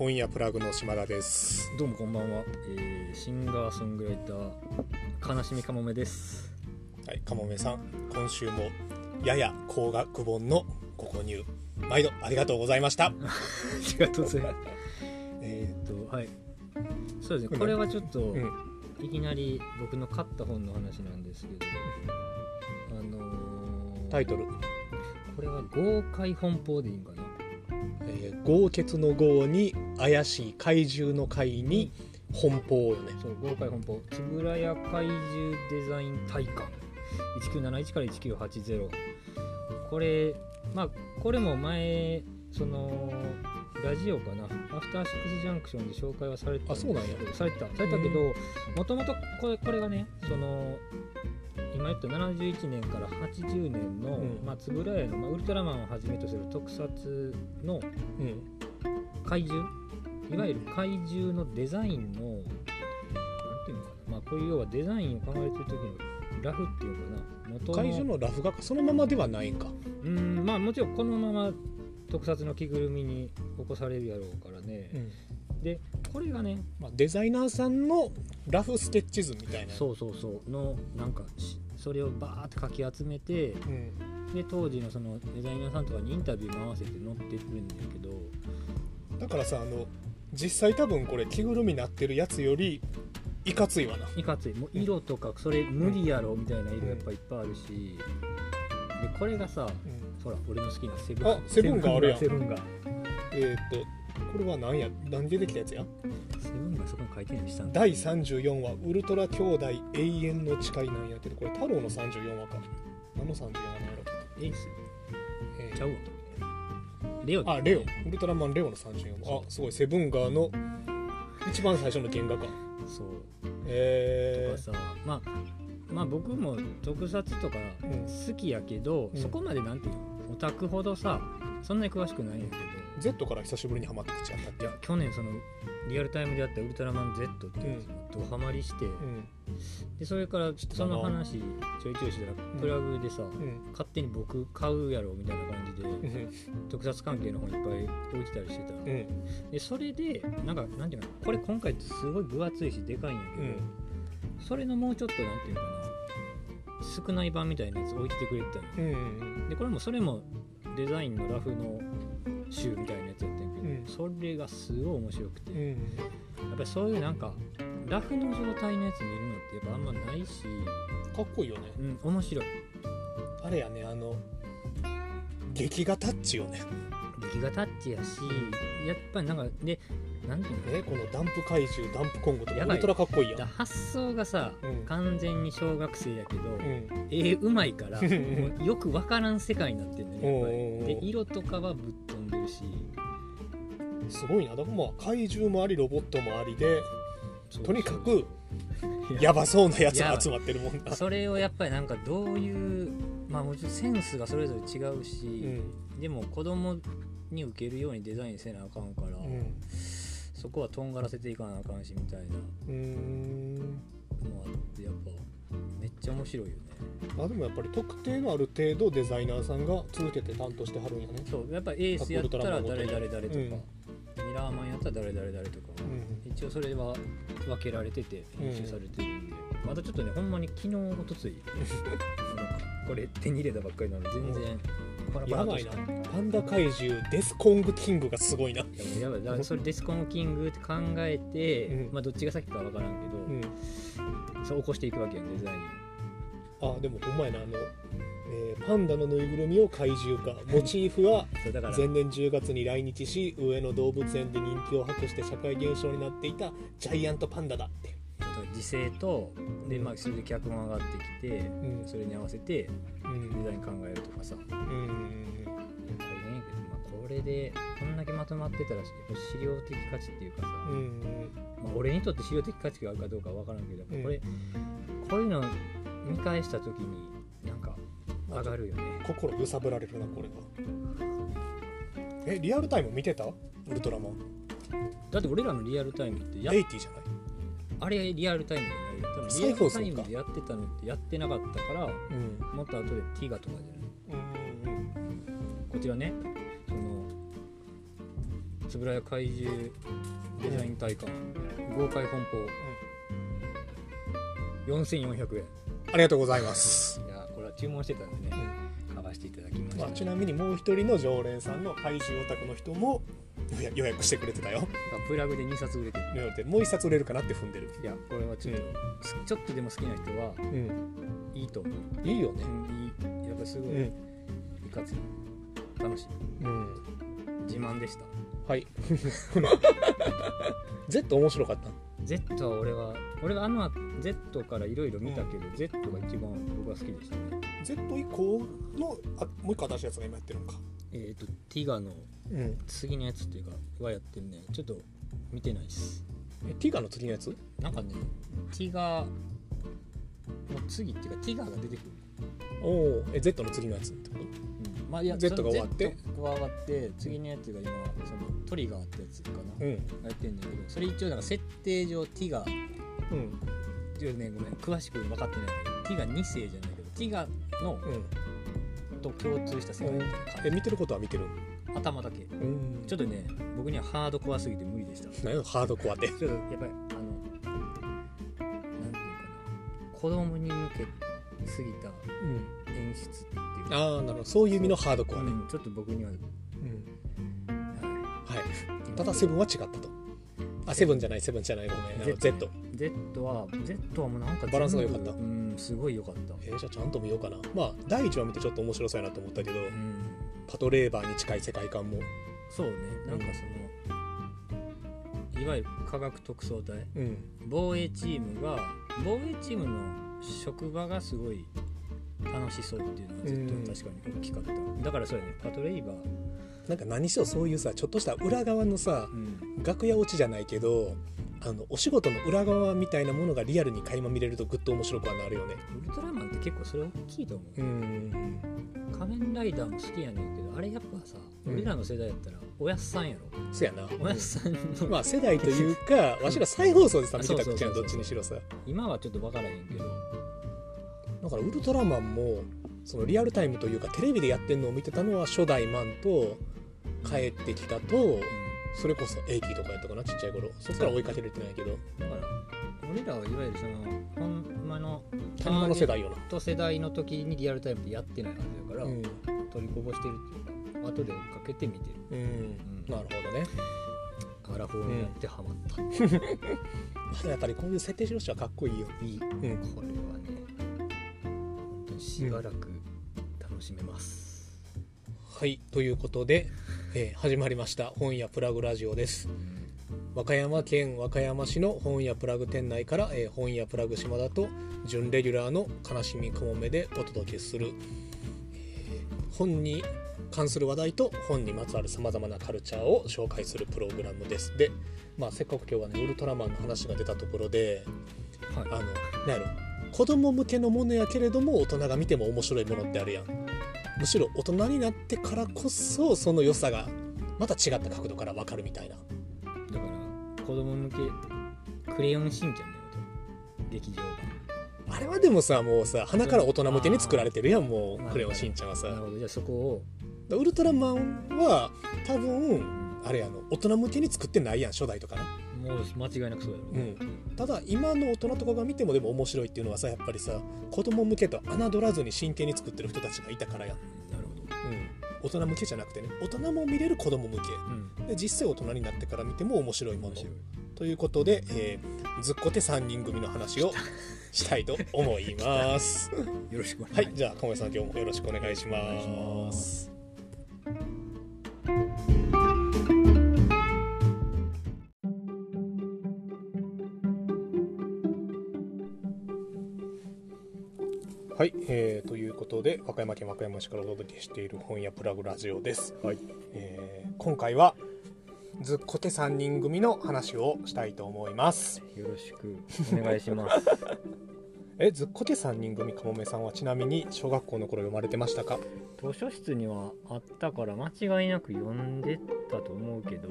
本屋プラグの島田です。どうもこんばんは、えーシンガーソングライター悲しみかもめです。はいかもめさん今週もやや高額本のご購入毎度ありがとうございました。ありがとうございます。えーっとはい。そうですねこれはちょっと、うん。いきなり僕の買った本の話なんですけどあのータイトル、これは豪快本邦でいいんかなえー豪傑の豪に怪しい怪獣の怪に奔放よね。そう豪快本邦円谷怪獣デザイン体感1971から1980これまあこれも前そのラジオかな。アフターシックスジャンクションで紹介はされてたあそうなんや。されてた。されたけどもともとこれこれがねその今言った71年から80年の、うん。まあ、円谷の、まあ、ウルトラマンをはじめとする特撮のうん。怪獣いわゆる怪獣のデザインのなんていうのかな、まあ、こういう要はデザインを考えてる時のラフっていうのかな元の怪獣のラフ画かそのままではないんか。うんまあもちろんこのまま特撮の着ぐるみに起こされるやろうからね、でこれがねまあ、デザイナーさんのラフスケッチ図みたいな。そうそうそう。のなんかしそれをバーってかき集めてうん、で当時のそのデザイナーさんとかにインタビューも合わせて載ってくるんだけど。だからさあの実際多分これ着ぐるみになってるやつよりいかついわな。いかつい。もう色とかそれ無理やろみたいな色やっぱいっぱいあるし。でこれがさほら俺の好きなセブンあセブンがあるやん。セブンがえっ、とこれは何や？何でできたやつや？セブンがそこに書いてるしたんだ第34話「ウルトラ兄弟永遠の誓い」なんやけどこれ太郎の34話か。何の34話なんやろ、エース。えー。ちゃうわ。レオあレオ。ウルトラマンレオの34話。あすごい。セブンガーの一番最初の原画か。そう。えとかさ。まあまあ僕も特撮とかうん。好きやけど、うん。そこまでなんていうの？オタクほどさそんなに詳しくないんやけど。ー、Z から久しぶりにハマってきちゃった。っいてや去年そのリアルタイムでやったウルトラマン Z っていうやつにドハマりして、うん。でそれからその話ちょいちょいしてたらプラグでさ、うん。勝手に僕買うやろみたいな感じで、うん。特撮関係の本いっぱい置いてたりしてた、うん。でそれでなんかなんていうのこれ今回すごい分厚いしでかいんやけど、うん。それのもうちょっとなんていうのかな少ない版みたいなやつ置いててくれてたのうんうん。でこれもそれもデザインのラフの集みたいなやつやってんけど、うん。それがすごい面白くて、うん。やっぱりそういうなんかラフの状態のやつ見るのってやっぱあんまないし、かっこいいよね。うん、面白い。あれやねあの劇画タッチよね。劇画タッチやしやっぱりなんかでなんていうの？ねこのダンプ怪獣ダンプコンゴとかウルトラかっこいいやん。だ発想がさ、うん。完全に小学生やけど、うん。絵うまいから よくわからん世界になってんねやっぱおうおうおうりで色とかはぶっ飛んでるし。すごいな。だからまあ怪獣もありロボットもありでとにかく いや。ばそうなやつが集まってるもんな。それをやっぱりなんかどういうまあもちろんセンスがそれぞれ違うし、うん。でも子供に受けるようにデザインせなあかんから、うんそこはとんがらせていかなあかんしみたいなうーん。のあってやっぱめっちゃ面白いよね。あでもやっぱり特定のある程度デザイナーさんが続けて担当してはるんやね。そうやっぱエースやったら誰々誰とか、うん。ミラーマンやったら誰々誰とか、うん。一応それは分けられてて編集されてるんで、またちょっとねほんまに昨日おとついこれ手に入れたばっかりなので全然パラパラやばいな。パンダ怪獣デスコングキングがすごいな、いやばい。だから それデスコンキングって考えて、うん。まあどっちが先かわからんけど、うん、そう起こしていくわけやんデザインあでもほんまやなあの、えーパンダのぬいぐるみを怪獣化モチーフはそうだから前年10月に来日し上野動物園で人気を博して社会現象になっていたジャイアントパンダだって、時勢とで、まあ、それで脚本上がってきて、うん。それに合わせてうん。デザイン考えるとかさ。うん。大変やけど、まあ、これでこんだけまとまってたらやっぱ資料的価値っていうかさ、うん。まあ、俺にとって資料的価値があるかどうかわからんけど、うんこれこういうの見返した時になんか上がるよね。心揺さぶられるなこれがえリアルタイム見てた？ウルトラマン。だって俺らのリアルタイムってやエイティじゃない？あれリアルタイムじゃない多分リアルタイムでやってたのってやってなかったからうん。もっと後でティガとかじゃないうんこちらねその円谷怪獣デザイン体感豪快本邦、4400円。ありがとうございます、いやこれは注文してたんでね買わせていただきました、まあ、ちなみにもう一人の常連さんの怪獣オタクの人も予約してくれてたよプラグで2冊売れてる。なのでもう一冊売れるかなって踏んでる。いやこれはちょっと、ちょっとでも好きな人はうん。いいと思う、いいよね。うん、いい。やっぱすごい、うん。いかつい。楽しい。うん。自慢でした。はい。Z 面白かった？Z は俺は俺はあの Z からいろいろ見たけど、Z が一番僕は好きでしたね。Z 以降のあもう一個新しいやつが今やってるのか。えっ、とティガのうん。次のやつっていうかはやってるね。ちょっと見てないっす。えティガの次のやつ？なんかねティガの次っていうかティガが出てくる、おおえ Z の次のやつってこと？うん、まあいや Z が終わって？Z が終わって次のやつが今そのトリガーってやつかな、うん。やってんだけどそれ一応なんか設定上ティガうん。ちょっとねごめん詳しく分かってない。けどティガ2世じゃないけどティガのうん。と共通した世界みたいな感え見てることは見てる？じ頭だけ。うん。ちょっとね僕にはハードコアすぎて無理でした。ち 何よハードコアって？ょっとやっぱりあのなんていうかな。子供に向けすぎたうん演出っていうか。ああなるほど。そういう意味のハードコアね、うんちょっと僕には、うん。ははいただセブンは違ったと。あセブンじゃないセブンじゃないごめん。あの Z い、Z は Z はもうなんかバランスが良かった。うんすごい良かった。えーじゃあちゃんと見ようかな。まあ第一話見てちょっと面白そうやなと思ったけど。うんパトレーバーに近い世界観も。そうね。なんかそのいわゆる科学特捜隊。うん。防衛チームが防衛チームの職場がすごい楽しそうっていうのはずっと確かに大きかった、だからそうやね。パトレイバー、なんか何しろそういうさちょっとした裏側のさうん、楽屋落ちじゃないけどあのお仕事の裏側みたいなものがリアルに垣間見れるとぐっと面白くはなるよね。ウルトラマンって結構それ大きいと思う、うん仮面ライダーも好きやねんけどあれやっぱさ、うん。俺らの世代やったらおやっさんやろ。そやな。おやっさんの、まあ世代というか わしら再放送でさ見てたそうそうそうそうじゃんどっちにしろさ今はちょっと分からへんけど、だからウルトラマンもそのリアルタイムというかテレビでやってるのを見てたのは初代マンと帰ってきたとそれこそエイキーとかやったかなちっちゃい頃。そっから追いかけれてないけど。だから俺らはいわゆるそのほんまのほんまの世代よなと世代の時にリアルタイムでやってないはずだから、うん、取りこぼしてるっていうか後で追っかけて見てる。うん、なるほどね。アラフォーになってハマった、まだやっぱりこういう設定しろしてはかっこいいよ。いい。うん。これはね本当にしばらく楽しめます、はい。ということで、えー始まりました。本屋プラグラジオです和歌山県和歌山市の本屋プラグ店内から、えー本屋プラグ島田と準レギュラーの悲しみかもめでお届けする、えー本に関する話題と本にまつわるさまざまなカルチャーを紹介するプログラムです。で、まあ、せっかく今日はねウルトラマンの話が出たところではい。あのなんやろ。子供向けのものやけれども大人が見ても面白いものってあるやん。むしろ大人になってからこそその良さがまた違った角度から分かるみたいな子供向けクレヨンしんちゃんだよと劇場あれはでもさもうさ鼻から大人向けに作られてるやんもまあうクレヨンしんちゃんはさ。版なるほど。じゃあそこを、ウルトラマンは多分あれやの大人向けに作ってないやん初代とかな。もう間違いなくそうやろ、うん、ただ今の大人とかが見てもでも面白いっていうのはさやっぱりさ子供向けと侮らずに真剣に作ってる人たちがいたからやん、なるほど、うん、大人向けじゃなくてね大人も見れる子供向け。うん、で実際大人になってから見ても面白いもの。ということで、えーずっこて3人組の話を したいと思います。よろしくお願いします、はいじゃあ鴨井さん今日もよろしくお願いしますはい、えーということで和歌山県和歌山市からお届けしている本屋プラグラジオです、はい。えー今回はずっこて3人組の話をしたいと思います。よろしく。お願いします。えずっこて3人組かもめさんはちなみに小学校の頃読まれてましたか？図書室にはあったから間違いなく読んでたと思うけど、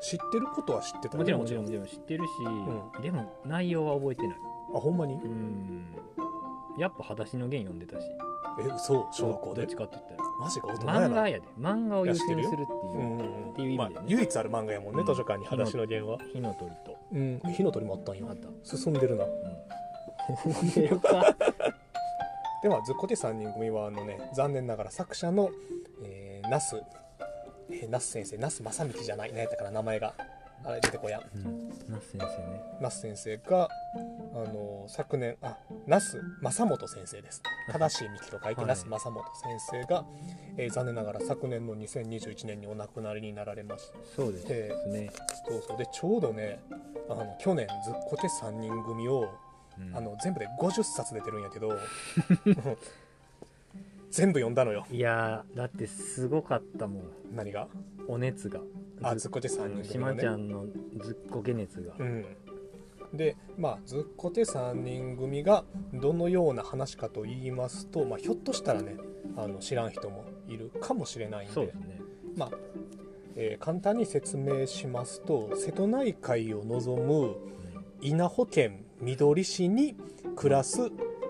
知ってることは知ってたもちろんもちろんもちろん知ってるし、うでも内容は覚えてない。あほんまに？うんやっぱ「裸足の弦」読んでたし。え嘘？小学校で？どっちかって言ったら。マジか大人やな。漫画やで。漫画を優先するっていう、うんっていう意味であ、唯一ある漫画やもんね、うん。図書館に「裸足の弦は」火の鳥と。うん。火の鳥もあったんよ。あった。進んでるな。うん。出るかではずっこて3人組はあのね残念ながら作者の、えー、那須、えー、那須先生。那須正道じゃない。何やったかな名前が。あれ出てこや。んうん。那須先生ね。那須先生があの昨年あ那須正元先生です。正しい道と書いてはい。那須正元先生が、えー残念ながら昨年の2021年にお亡くなりになられましてそうですでね、そうそう。でちょうどねあの去年ずっこて3人組をうん。あの全部で50冊出てるんやけど 全部読んだのよ。いやーだってすごかったもん。何が？お熱が。あずっこて3人組ね。まちゃんのずっこけ熱が、うんでまあずっこて3人組がどのような話かと言いますと、まあ、ひょっとしたらねあの知らん人もいるかもしれないんでね。まあえー簡単に説明しますと瀬戸内海を望む稲穂県みどり市に暮らす、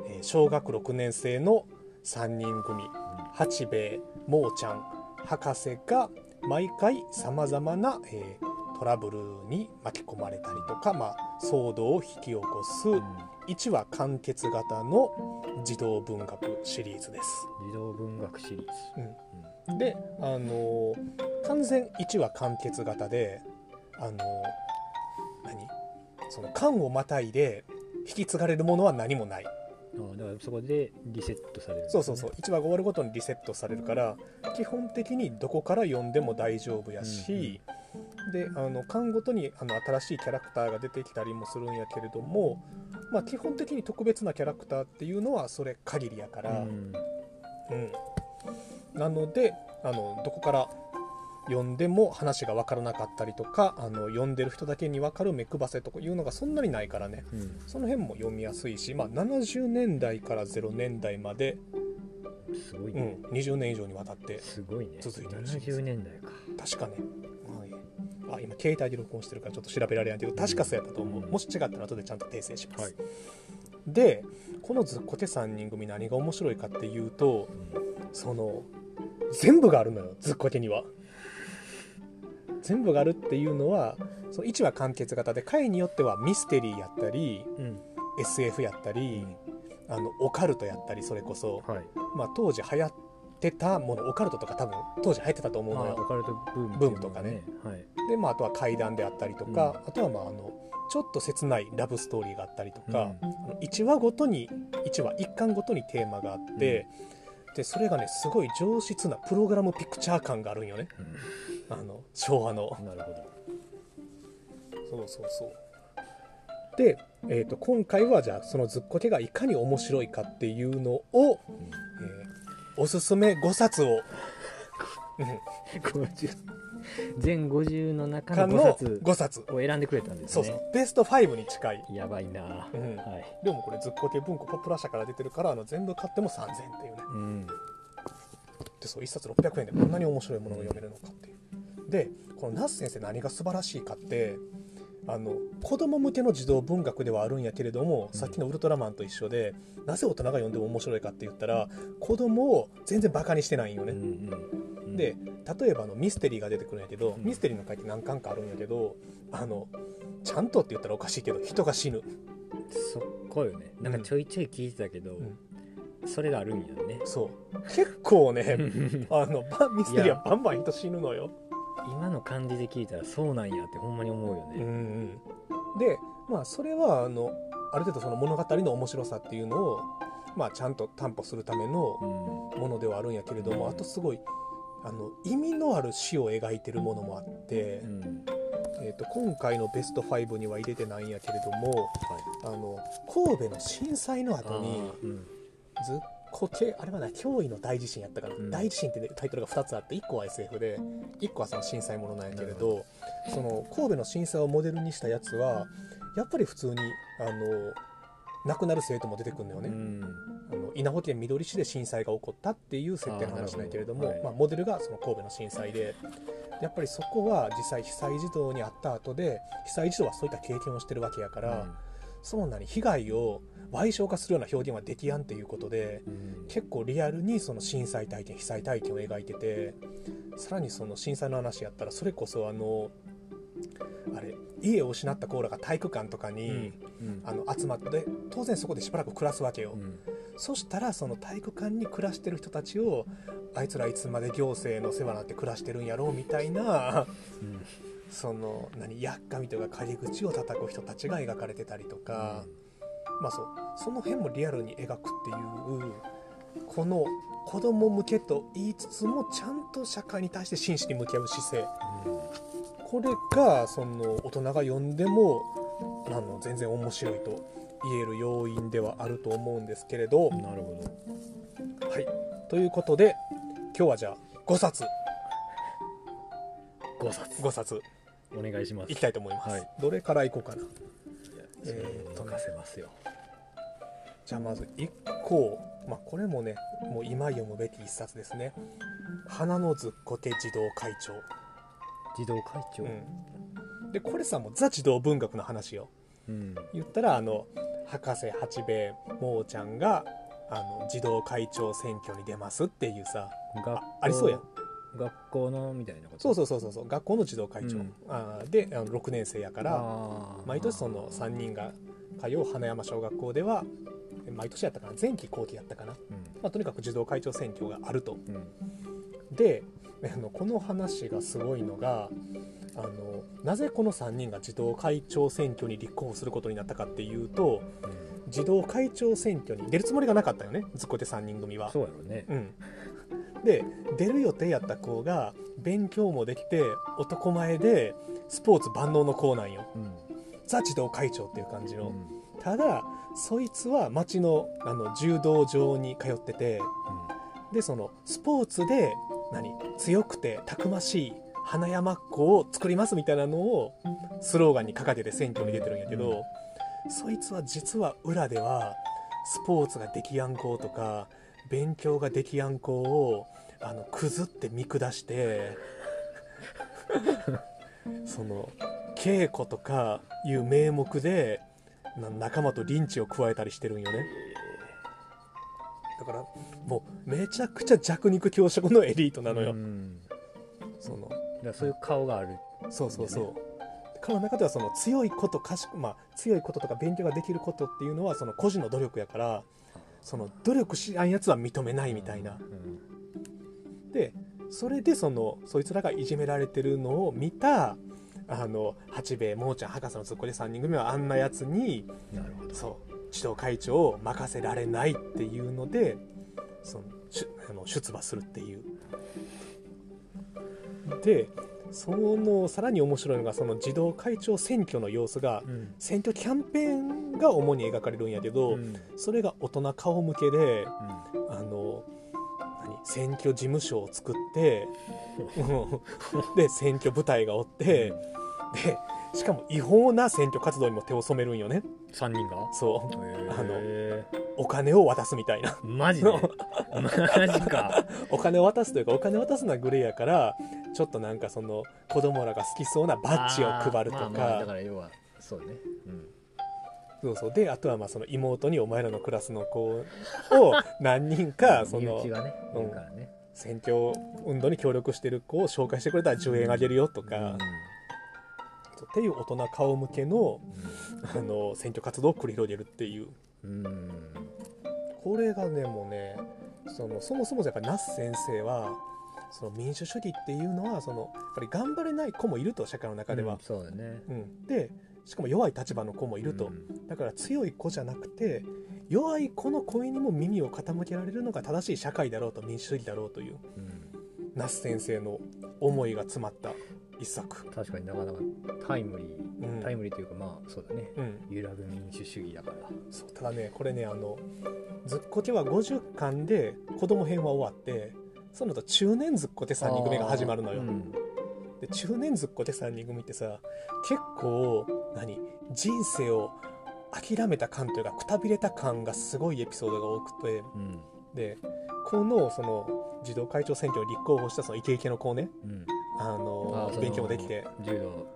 えー小学6年生の3人組八兵衛もーちゃん博士が毎回さまざまな、えートラブルに巻き込まれたりとか、まあ、騒動を引き起こすうん。1話完結型の児童文学シリーズです。児童文学シリーズ、うん。で、あのー完全1話完結型で、あのー何？その巻をまたいで引き継がれるものは何もない。ああだからそこでリセットされるね、そうそうそう。1話が終わるごとにリセットされるから基本的にどこから読んでも大丈夫やし、であの巻ごとにあの新しいキャラクターが出てきたりもするんやけれども、まあ、基本的に特別なキャラクターっていうのはそれ限りやから、うん。うん、なのであのどこから読んでも話が分からなかったりとかあの読んでる人だけに分かる目配せとかいうのがそんなにないからね。うん。その辺も読みやすいし、まあ、70年代から0年代まで、うすごいね、ん、20年以上にわたってすごいね。続いてるシリーズ。70年代か。確かね、はい、あ今携帯で録音してるからちょっと調べられないけど確かそうやったと思う、うんもし違ったら後でちゃんと訂正します、はい。でこのずっこて3人組何が面白いかっていうとその全部があるのよずっこけには。全部があるっていうのはその1話完結型で回によってはミステリーやったりうん、うん SF やったりあのオカルトやったりそれこそ、はい。まあ、当時流行ってたものオカルトとか多分当時流行ってたと思うのよ。まあオカルトブームブームとかね。はい。で、まあ、あとは怪談であったりとか、あとはまああのちょっと切ないラブストーリーがあったりとか、あの1話ごとに1話1巻ごとにテーマがあって、でそれがねすごい上質なプログラムピクチャー感があるんよね。あの昭和の。うんなるほど。そうそうそう。で、えー、と今回はじゃあそのずっこけがいかに面白いかっていうのを、えーおすすめ5冊を、うん50全50の中かの5の冊5冊。を選んでくれたんですね。そうそう。ベスト5に近い。やばいな、うん。はい、でもこれずっこけ文庫ポプラ社から出てるからあの全部買っても3000円っていうね。うん、でそう1冊600円でこんなに面白いものが読めるのかっていう。でこの那須先生何が素晴らしいかってあの子供向けの児童文学ではあるんやけれども、さっきのウルトラマンと一緒でなぜ大人が読んでも面白いかって言ったら子供を全然バカにしてないんよね、うんうん、で例えばあのミステリーが出てくるんやけど、うん。ミステリーの回って何巻かあるんやけどあのちゃんとって言ったらおかしいけど人が死ぬ。そこよね。なんかちょいちょい聞いてたけど、ん。それがあるんやね。そう。結構ね あのバミステリーはバンバン人死ぬのよ今の感じで聞いたらそうなんやってほんまに思うようんうね、ん。でまあそれはあのある程度その物語の面白さっていうのを、まあ、ちゃんと担保するためのうん。ものではあるんやけれどもあとすごいあの意味のある詩を描いてるものもあって、うん。えー、と今回のベスト5には入れてないんやけれどもはい。あの神戸の震災の後にずっこけあれはな驚異の大地震やったかな、うん。大地震って、ね、タイトルが2つあって1個は SF で1個はその震災ものなんやけれどその神戸の震災をモデルにしたやつはやっぱり普通にあの亡くなる生徒も出てくるのよね、うん。あの稲穂県みどり市で震災が起こったっていう設定の話なんやけれどもあーなるほどまあ、モデルがその神戸の震災でやっぱりそこは実際被災児童に会った後で被災児童はそういった経験をしてるわけやから、その何被害を賠償化するような表現はできやんっていうことでうん。結構リアルにその震災体験被災体験を描いててさらにその震災の話やったらそれこそあのあれ家を失ったコーラが体育館とかに、うん。あの集まって当然そこでしばらく暮らすわけよ、うん。そしたらその体育館に暮らしてる人たちをあいつらいつまで行政の世話なんて暮らしてるんやろうみたいなうんその何やっかみというか陰口を叩く人たちが描かれてたりとか、まあそうその辺もリアルに描くっていうこの子供向けと言いつつもちゃんと社会に対して真摯に向き合う姿勢。これがその大人が読んでもあの全然面白いと言える要因ではあると思うんですけれど、うんなるほど。はい、ということで今日はじゃあ5冊。5冊。5冊お願いします。いきたいと思います、はい。どれからいこうかな。えー、えーとね。任せますよ。じゃあまず1個、まあ、これもねもう今読むべき一冊ですね「花のずっこけ児童会長。児童会」長？うん、でこれさもうザ児童文学の話よ。うん。言ったらあの博士八兵衛もーちゃんがあの児童会長選挙に出ますっていうさありそうや。ん学校のみたいなこと？そうそうそうそう学校の児童会長、うん。あーであの6年生やから毎年その3人が通う花山小学校では毎年やったかな。前期後期やったかな、うん。まあ、とにかく児童会長選挙があると。うん。であのこの話がすごいのがあのなぜこの3人が児童会長選挙に立候補することになったかっていうと児童会長選挙に出るつもりがなかったよねずっこて3人組は。そうやろね。うん、で出る予定やった子が勉強もできて男前でスポーツ万能の子なんよ。うん。ザ児童会長っていう感じの、うん。ただそいつは町のあの柔道場に通っててでそのスポーツで何強くてたくましい花山っ子を作りますみたいなのをスローガンに掲げて選挙に出てるんやけど、そいつは実は裏ではスポーツができやん。子とか勉強ができやん子をあのくずって見下して その稽古とかいう名目でな仲間とリンチを加えたりしてるんよね。だからもうめちゃくちゃ弱肉強食のエリートなのよ、うん。そのだそういう顔がある。そうそうそう、彼の中ではその強いこと賢くまあ強いこととか勉強ができることっていうのはその個人の努力やからその努力しないやつは認めないみたいな。うんでそれでそのそいつらがいじめられてるのを見たあの八兵衛もーちゃん博士のずっこで3人組はあんなやつになるほど。そう指導会長を任せられないっていうのでそのしあの出馬するっていう。でそのさらに面白いのがその児童会長選挙の様子がうん。選挙キャンペーンが主に描かれるんやけど、うん。それが大人顔向けでうん。あの何選挙事務所を作ってうん で選挙部隊がおってでしかも違法な選挙活動にも手を染めるんよね。3人が？そう。あのへお金を渡すみたいな。ーマジで？マジか。お金を渡すというかお金を渡すのはグレーやからちょっとなんかその子供らが好きそうなバッジを配るとか,、まあまあだから要はそうね。うんそうそうであとはまあその妹にお前らのクラスの子を何人かその選挙運動に協力してる子を紹介してくれたら10円あげるよとか、そうっていう大人顔向けのあの選挙活動を繰り広げるっていう。うん。うんこれがねもうねそのそもそもやっぱり那須先生はその民主主義っていうのはそのやっぱり頑張れない子もいると社会の中では。うん、そうだね。うん。でしかも弱い立場の子もいると、うん。だから強い子じゃなくて弱い子の声にも耳を傾けられるのが正しい社会だろうと民主主義だろうといううん。那須先生の思いが詰まった一作、確かになかなかタイムリーうん。タイムリーというかまあそうだね。うん、揺らぐ民主主義だから。そうただねこれねあのずっこけは50巻で子供編は終わってその後中年ずっこて3人組が始まるのよ、うんで中年ずっこて3人組ってさ結構何人生を諦めた感というかくたびれた感がすごいエピソードが多くてうん。でこのその児童会長選挙に立候補したそのイケイケの子ねうん。あの勉強もできて柔道。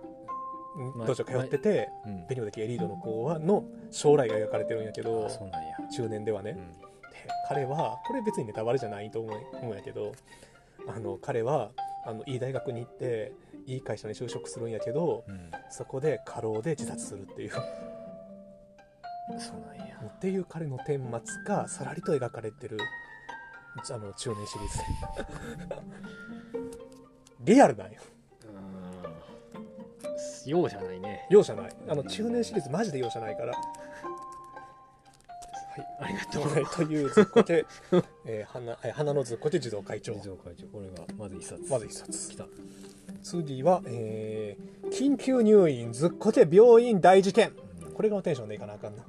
まあどうしよう通っててうん。ベニオ的エリートの子はの将来が描かれてるんやけど中年ではね、うん。で彼はこれ別にネタバレじゃないと思う思うんやけどあの彼はあのいい大学に行っていい会社に就職するんやけどうん。そこで過労で自殺するっていう。そうなんや。っていう彼の顛末がさらりと描かれてるあの中年シリーズ。リアルなんよ。うん。容赦ないね。容赦ない。あの中年シリーズマジで容赦ないからありがとう。はい。というずっこけ、えー花えー花のずっこけ児童会長。自動会長これがまず一冊。まず一冊。来た。次は、えー緊急入院ずっこけ病院大事件。これがテンションでいかなあかんな。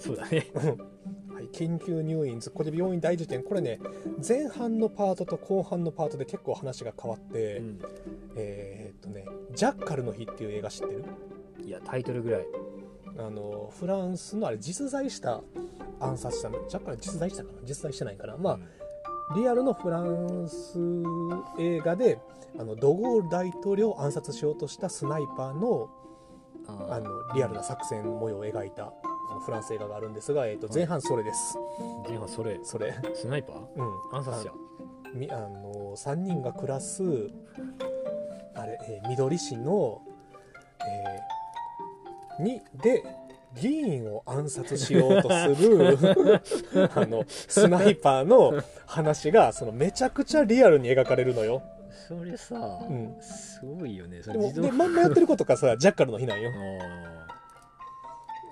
そうだね。はい、緊急入院ずっこけ病院大事件。これね前半のパートと後半のパートで結構話が変わって、うん。えーっとね「ジャッカルの日」っていう映画知ってる？いやタイトルぐらいあのフランスのあれ実在した暗殺したのジャッカル実在したかな？実在してないかな？まあ、リアルのフランス映画であのドゴール大統領を暗殺しようとしたスナイパーのああのリアルな作戦模様を描いたフランス映画があるんですが、えー、と前半それです、前半それ。それ、スナイパー？うん、暗殺者。みあの3人が暮らすあれ、えー緑市の、えーにで議員を暗殺しようとする あのスナイパーの話がそのめちゃくちゃリアルに描かれるのよ。それさ、うん。すごいよね。そでもれ自動で漫画やってることがさジャッカルの日なんよ。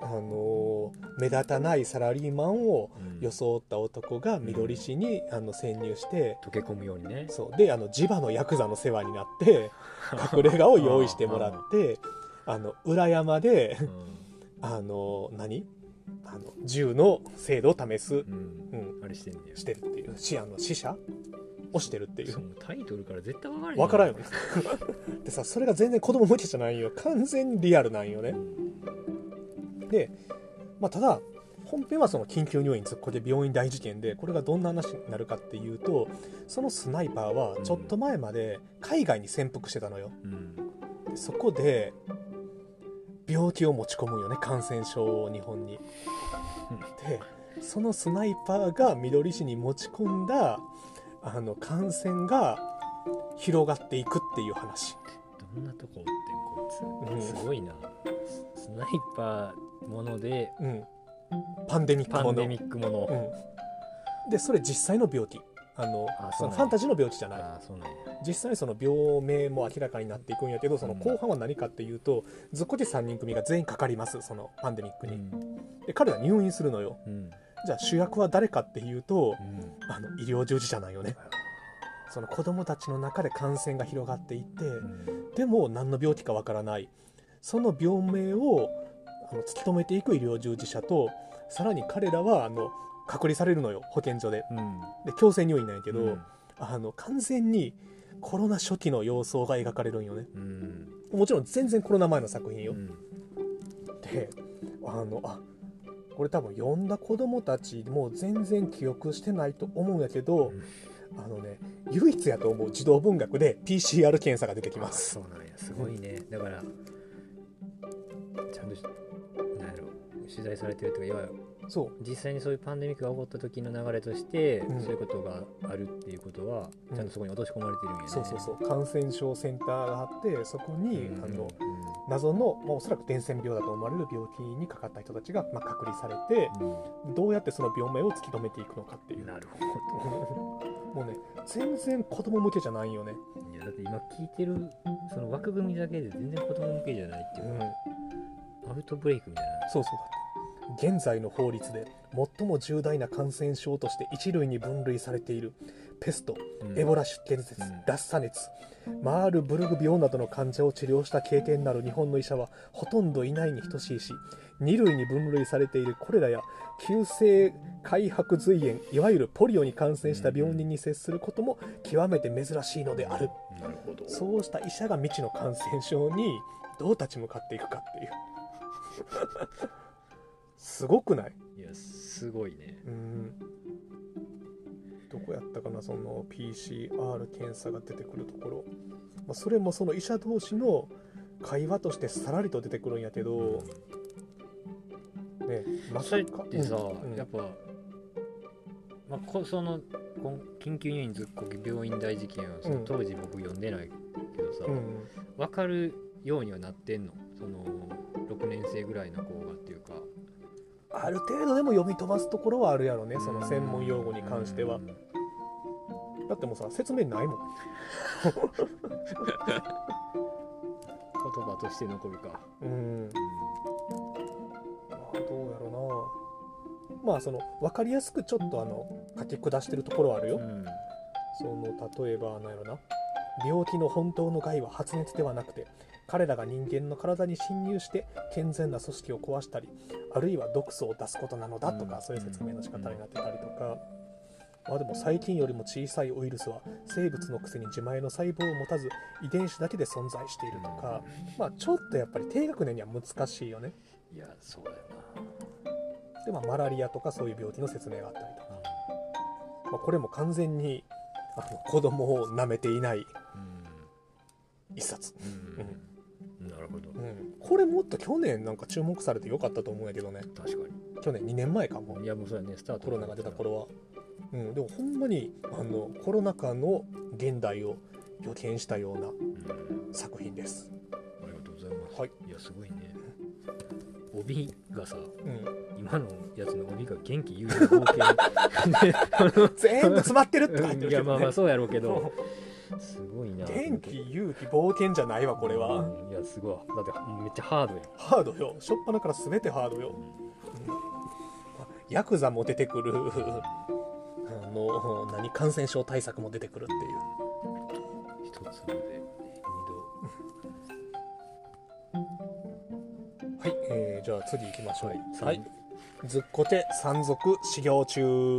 ああの目立たないサラリーマンを装った男が緑市にあの潜入して溶け込むようにね。そう。であの地場のヤクザの世話になって 隠れ家を用意してもらってあの裏山でうん。あの何？あの銃の精度を試す、うん。うん、あれしてんだよ。してるっていう。しあの死者をしてるっていそううタイトルから絶対分からん分からんよね。でさそれが全然子供向けじゃないよ。完全にリアルなんよね。で、まあ、ただ本編はその緊急入院こで病院大事件でこれがどんな話になるかっていうとそのスナイパーはちょっと前まで海外に潜伏してたのよ。うん。でそこで病気を持ち込むよね感染症を日本に。でそのスナイパーが緑市に持ち込んだあの感染が広がっていくっていう話。どんなとこおってんこいつ、うん。すごいな。スナイパーものでうん。パンデミックもの。パンデミックもの、うん、でそれ実際の病気あのそのファンタジーの病気じゃない。実際にその病名も明らかになっていくんやけどその後半は何かっていうと、ずっこけ3人組が全員かかりますそのパンデミックに、で彼ら入院するのよ。うん。じゃあ主役は誰かっていうとうん。あの医療従事者なんよね。その子供たちの中で感染が広がっていって、うん。でも何の病気かわからない。その病名をあの突き止めていく医療従事者とさらに彼らはあの隔離されるのよ保健所で。うん。で強制入院なんやけど、うん。あの完全にコロナ初期の様相が描かれるんよね。うん。もちろん全然コロナ前の作品よ、うん。であのあこれ多分読んだ子供たちも全然記憶してないと思うんやけど、うん。あのね唯一やと思う児童文学で PCR 検査が出てきまあすそうなんや。すごいね。だからちゃんとしなんやろ取材されてるというかいわゆるそう。実際にそういうパンデミックが起こった時の流れとして、うん。そういうことがあるっていうことはうん。ちゃんとそこに落とし込まれてるんやね、そうそうそう。感染症センターがあってそこに、うんあのう謎の、まあ、おそらく伝染病だと思われる病気にかかった人たちが、まあ、隔離されてん。どうやってその病名を突き止めていくのかっていう。うんなるほ もうね全然子供向けじゃないよね、どいやだって今聞いてるその枠組みだけで全然子供向けじゃないっていううか、ん、アウトブレイクみたいな。そうそう。だって現在の法律で最も重大な感染症として一類に分類されているペスト、うん。エボラ出血熱、うん。ラッサ熱マールブルグ病などの患者を治療した経験のある日本の医者はほとんどいないに等しいし2類に分類されているコレラや急性開白髄炎いわゆるポリオに感染した病人に接することも極めて珍しいのである、なるほど。そうした医者が未知の感染症にどう立ち向かっていくかっていうすごくない？いやすごいね。うん。どこやったかなその PCR 検査が出てくるところ、まあ、それもその医者同士の会話としてさらりと出てくるんやけど、ね、まそれってさ、うんうんやっぱ、まあ、こその緊急入院ずっこけ病院大事件はそのうん。当時僕読んでないけどさ、うん。分かるようにはなってんの？その6年生ぐらいのある程度でも読み飛ばすところはあるやろねその専門用語に関しては。うんだってもうさ説明ないもん。言葉として残るか、うん。まあどうやろうな。まあその分かりやすくちょっとあの書き下してるところはあるよ、うん。その例えばなんやろな。病気の本当の害は発熱ではなくて彼らが人間の体に侵入して健全な組織を壊したりあるいは毒素を出すことなのだとか、うん。そういう説明の仕方になってたりとか、まあ、でも細菌よりも小さいウイルスは生物のくせに自前の細胞を持たず遺伝子だけで存在しているとか、まあ、ちょっとやっぱり低学年には難しいよね。いやそうだよで、まあ、マラリアとかそういう病気の説明があったりとか、な、まあ、これも完全にあの子供を舐めていない一冊。うんるほど。うん、これもっと去年なんか注目されてよかったと思うんやけどね。確か去年2年前かも。にいやもうそうやね。スタートコロナが出た頃は、うん、でもほんまにあのコロナ禍の現代を予見したようなうん。作品です、ありがとうございます、はい。いやすごいね。帯がさうん、今のやつの帯が元気有利な冒 全部詰まってるって書いて険るけどね。いやまあまあそうやろうけど すごいな元気勇気冒険じゃないわこれは。うんいやすごい。だってめっちゃハードやハードよ。初っ端から全てハードよ。ヤクザも出てくる。あの何感染症対策も出てくるっていう。一つではい、えーじゃあ次行きましょう。ははいい。ずっこて山賊修行中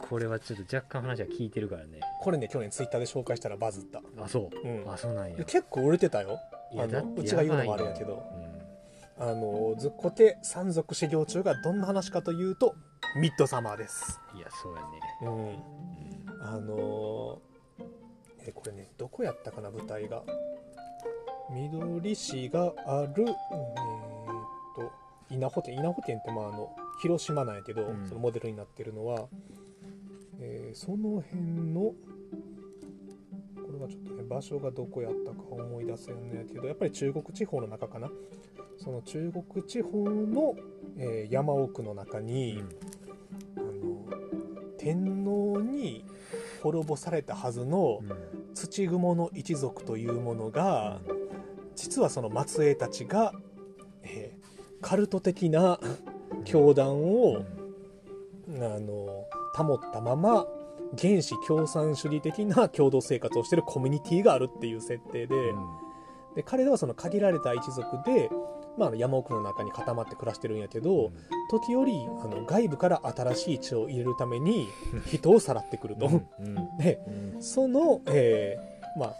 これはちょっと若干話は聞いてるからね。これね去年ツイッターで紹介したらバズった。あそう、うん。あそうなんや。で結構売れてたよ。あのうちが言うのもあれやけど。あのずっこて山賊修行中がどんな話かというとミッドサマーです。うんいやそうやね、うん。うん。あのーえこれねどこやったかな舞台が。緑市があるえーっと稲穂店稲穂店ってまああの広島なんやけど、うん。そのモデルになってるのは、えーその辺のこれはちょっとね場所がどこやったか思い出せんのやけどやっぱり中国地方の中かな。その中国地方の、えー山奥の中に、あの天皇に滅ぼされたはずのうん。土雲の一族というものが実はその末裔たちが、えーカルト的な教団を、あの保ったまま原始共産主義的な共同生活をしているコミュニティがあるっていう設定で,、うん。で彼らはその限られた一族で、まあ、山奥の中に固まって暮らしてるんやけど、時折あの外部から新しい血を入れるために人をさらってくると、うん。うん。でうんその、えーまあ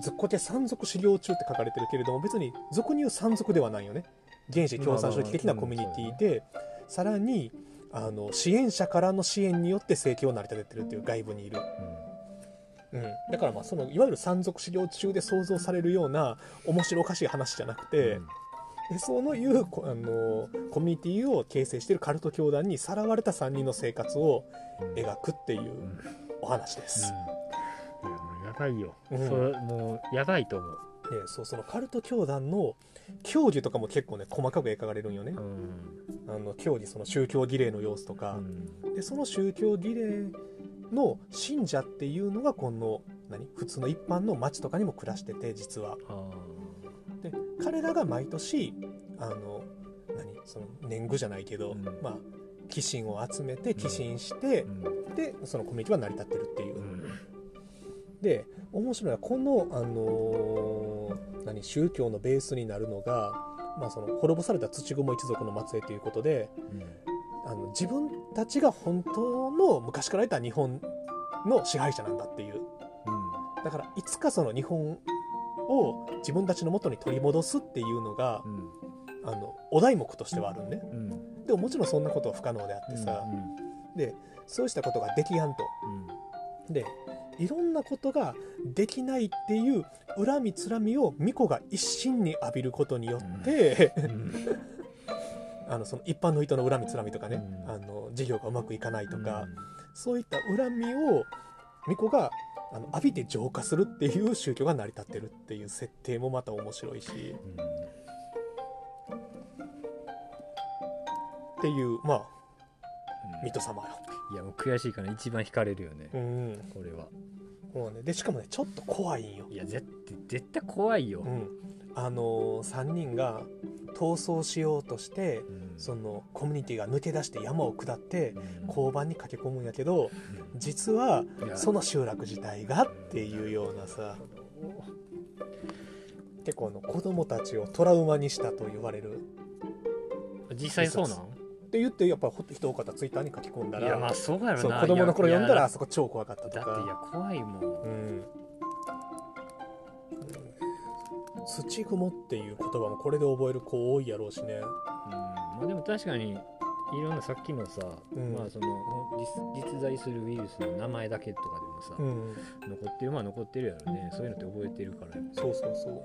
ずっこけ山賊修行中って書かれてるけれども別に俗に言う山賊ではないよね原始共産主義的なコミュニティで、さらにあの支援者からの支援によって生計を成り立ててるっていう外部にいる、うん、だからまあそのいわゆる山賊修行中で想像されるような面白おかしい話じゃなくて、でそのいうこあのコミュニティを形成しているカルト教団にさらわれた3人の生活を描くっていうお話です。いやもうやばいよ、うん。それもうやばいと思う、でそうそのカルト教団の教義とかも結構ね細かく描かれるんよね、うん。あの教義その宗教儀礼の様子とか。う、ん。でその宗教儀礼の信者っていうのがこの何？普通の一般の町とかにも暮らしてて実は。あで彼らが毎年あの何？その年貢じゃないけど、うん。まあ寄進を集めて寄進してでそのコミュニティは成り立ってるっていう、うん。で面白いのはこの、あのー何宗教のベースになるのが、まあ、その滅ぼされた土雲一族の末裔ということであの自分たちが本当の昔からいた日本の支配者なんだっていう。だからいつかその日本を自分たちの元に取り戻すっていうのがうん。うんあのお題目としてはあるんね。うん。でももちろんそんなことは不可能であってさ、でそうしたことができやんと。でいろんなことができないっていう恨みつらみを巫女が一身に浴びることによって、うん。あのその一般の人の恨みつらみとかね、うん。あの事業がうまくいかないとか、そういった恨みを巫女があの浴びて浄化するっていう宗教が成り立ってるっていう設定もまた面白いし。っていうまあうん。水戸様よ。いやもう悔しいから一番惹かれるよね。うん。これは。もうね、でしかもねちょっと怖いんよ。いや絶絶対怖いよ。うん、あのー、3人が逃走しようとしてうん。そのコミュニティが抜け出して山を下ってうん。交番に駆け込むんやけど実はいや。その集落自体がっていうようなさ。結構あの子供たちをトラウマにしたと言われる。実際そうなん？って言ってやっぱ人多かったツイッターに書き込んだいやまあらそうやろな。子供の頃読んだらあそこ超怖かったとだっていやか。怖いもん。うん。土雲っていう言葉もこれで覚える子多いやろうしね。うん。まあでも確かにいろんなさっきのさ、うん。まあその実実在するウイルスの名前だけとかでもさ、うん、残ってる。まあ残ってるやろね。そういうのって覚えてるから。そうそうそう。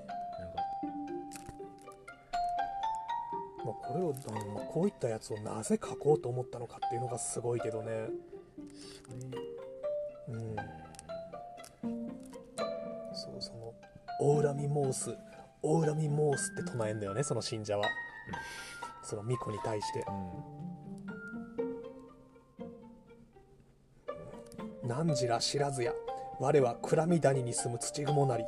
まあ、これをあのまあこういったやつをなぜ書こうと思ったのかっていうのがすごいけどね。うん、そうそのオウラミモースオウラミモースって唱えんだよねその信者は、その巫女に対して「何ら知らずや。我は暗み谷に住む土雲なり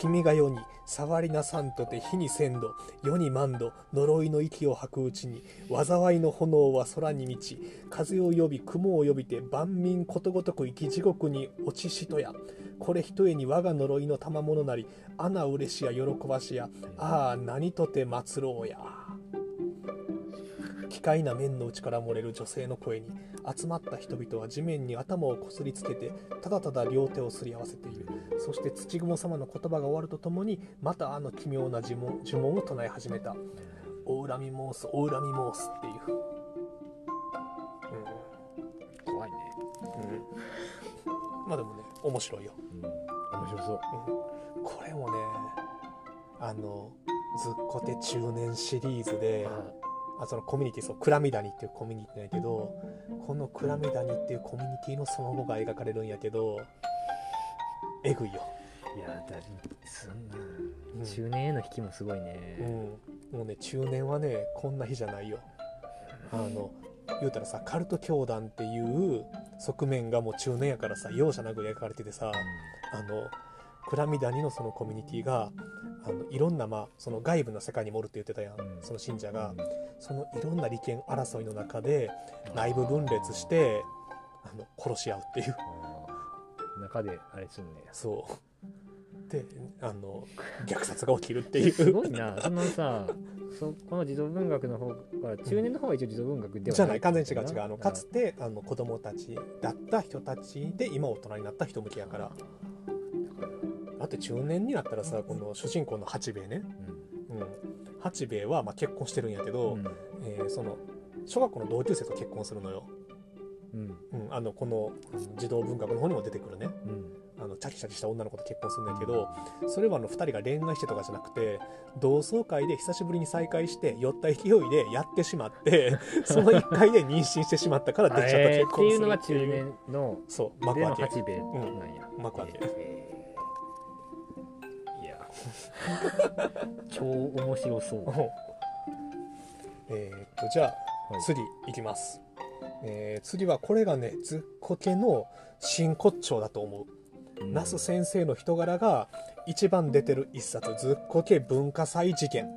君が世に触りなさんとて火にせんど。世に万度呪いの息を吐くうちに災いの炎は空に満ち風を呼び雲を呼びて万民ことごとく生き地獄に落ちしとや。これひとえに我が呪いの賜物なりあなうれしや喜ばしや。ああ何とて祭ろうや。奇怪な面の内から漏れる女性の声に集まった人々は地面に頭をこすりつけてただただ両手をすり合わせている。そして土雲様の言葉が終わるとともにまたあの奇妙な呪文呪文を唱え始めた「オウラミモースオウラミモース」っていう、怖いね、うん。うん、まあでもね面白いよ。面白そう。これもねあのずっこて中年シリーズであそのコミュニティそうクラミダニっていうコミュニティなんやけどこのクラミダニっていうコミュニティのその後が描かれるんやけどえぐいよ、いやだそんなうん。中年への引きもすごいうん。ね、、もうね中年はねこんな日じゃないよ。あの言うたらさカルト教団っていう側面がもう中年やからさ容赦なく描かれててさあのクラミダニのそのコミュニティがあのいろんな、まあ、その外部の世界にもおるって言ってたやん、うん。その信者うん。が、そのいろんな利権争いの中で内部分裂してあの殺し合うっていう。中であれすんねや。そう。であの虐殺が起きるっていう。すごいな。そのさそこの児童文学の方が中年の方が一応児童文学ではじゃない。完全に違う違う。なあのかつてあの子供たちだった人たちで今大人になった人向きやからだって中年になったらさこの主人公の八兵衛ね、うん、八兵衛はまあ結婚してるんやけうど、ん。えーその小学校の同級生と結婚するのよ、うん。うん、あのこの児童文学の方にも出てくるね。うん。あのチャキチャキした女の子と結婚するんだけどそれはあの2人が恋愛してとかじゃなくて同窓会で久しぶりに再会して酔った勢いでやってしまって その1回で妊娠してしまったから電車とえーって結婚すいう。のがるっていう中年のそう幕開け。八兵衛なんや、幕開け。えー 超面白そう、う。んえーっとじゃあはい次いきます、えー次はこれがねずっこけの真骨頂だと思う。うん。那須先生の人柄が一番出てる一冊ずっこけ文化祭事件。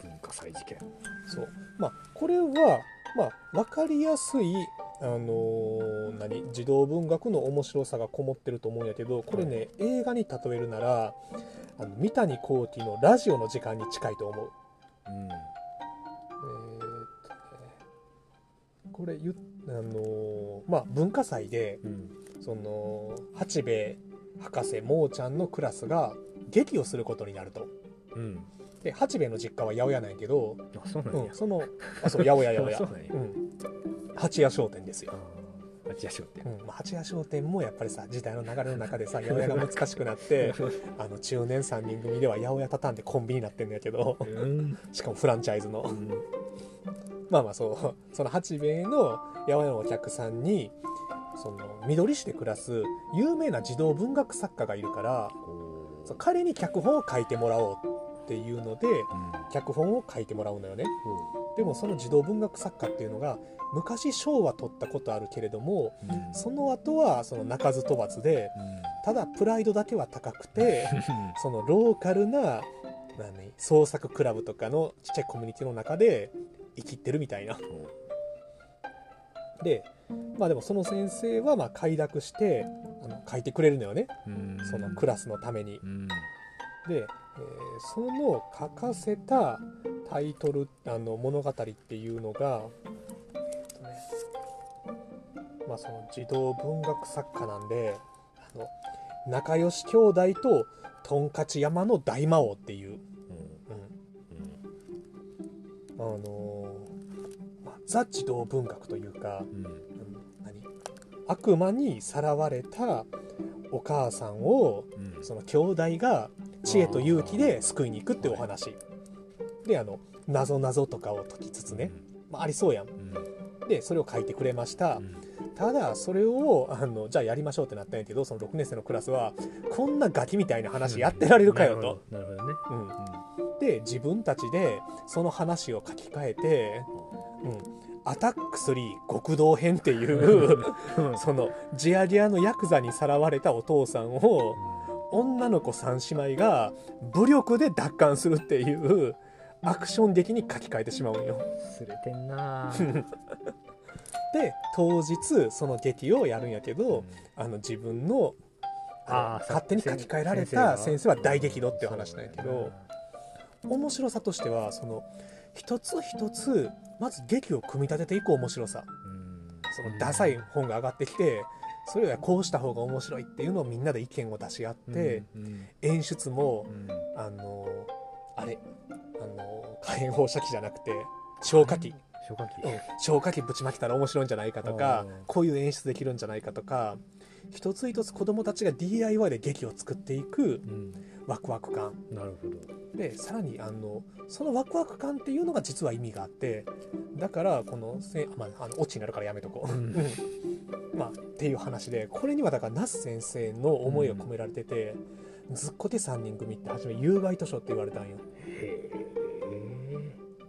文化祭事件。そう。まあこれはまあ分かりやすいあのー何児童文学の面白さがこもってると思うんやけどこれね、映画に例えるならあの三谷幸喜のラジオの時間に近いと思う。うん。えーっとねこれ言っあのーまあ文化祭でうん。その八兵衛博士もーちゃんのクラスが劇をすることになると。うん。で八兵衛の実家は八百屋なんやけど、あそうなんや、うん、そのあそう八百屋八百屋。うん、八屋商店ですよあ八谷商店。うん。まあ、八谷商店もやっぱりさ時代の流れの中でさ八百屋が難しくなって あの中年3人組では八百屋畳んでコンビニになってんだけどうん。しかもフランチャイズの。うん。まあまあそうその八兵衛の八百屋のお客さんにその緑市で暮らす有名な児童文学作家がいるから彼に脚本を書いてもらおうっていうのでうん。脚本を書いてもらうのよね。ほでもその児童文学作家っていうのが昔賞は取ったことあるけれどもううん。その後はその鳴かず飛ばずでうん。ただプライドだけは高くて そのローカルな何？創作クラブとかのちっちゃいコミュニティの中で生きってるみたいな。でまあでもその先生はまあ快諾してあの書いてくれるのよね。うん。そのクラスのために。うん。で、えーその書かせたタイトルあの物語っていうのが、えっとねまあ、その児童文学作家なんであの仲良し兄弟とトンカチ山の大魔王っていう、うんうん。あのーまあ、ザ児童文学というか、うん。うん何？悪魔にさらわれたお母さんをうん。その兄弟が知恵と勇気で救いに行くっていうお話。であの謎謎とかを解きつつね、まあ、ありそうやん。うん。でそれを書いてくれました。うん。ただそれをあのじゃあやりましょうってなったんやけどその6年生のクラスはこんなガキみたいな話やってられるかよと、なるほどなるほどねうん、で自分たちでその話を書き換えて「うん、アタック3極道編」っていううん。そのジアギアのヤクザにさらわれたお父さんを女の子3姉妹が武力で奪還するっていうアクション劇に書き換えてしまうんよ。すれてんな。で当日その劇をやるんやけど、うん。あの自分のあ勝手に書き換えられた先生は。大激怒っていう話なんやけど面白さとしてはその一つ一つまず劇を組み立てていく面白さ。そのダサい本が上がってきてそれはこうした方が面白いっていうのをみんなで意見を出し合って、うん演出もうん。あのあれあの火炎放射器じゃなくて消火器、消火器。うん。消火器ぶちまけたら面白いんじゃないかとかうん。こういう演出できるんじゃないかとか一つ一つ子供たちが DIY で劇を作っていくうんワクワク感。なるほど。でさらにあのそのワクワク感っていうのが実は意味があってだからこのせ、まあ、あのオチになるからやめとこう、うん。う んまあ、っていう話でこれにはだから那須先生の思いが込められてて「ずっこけ3人組」って初め有害図書って言われたんよ。へえ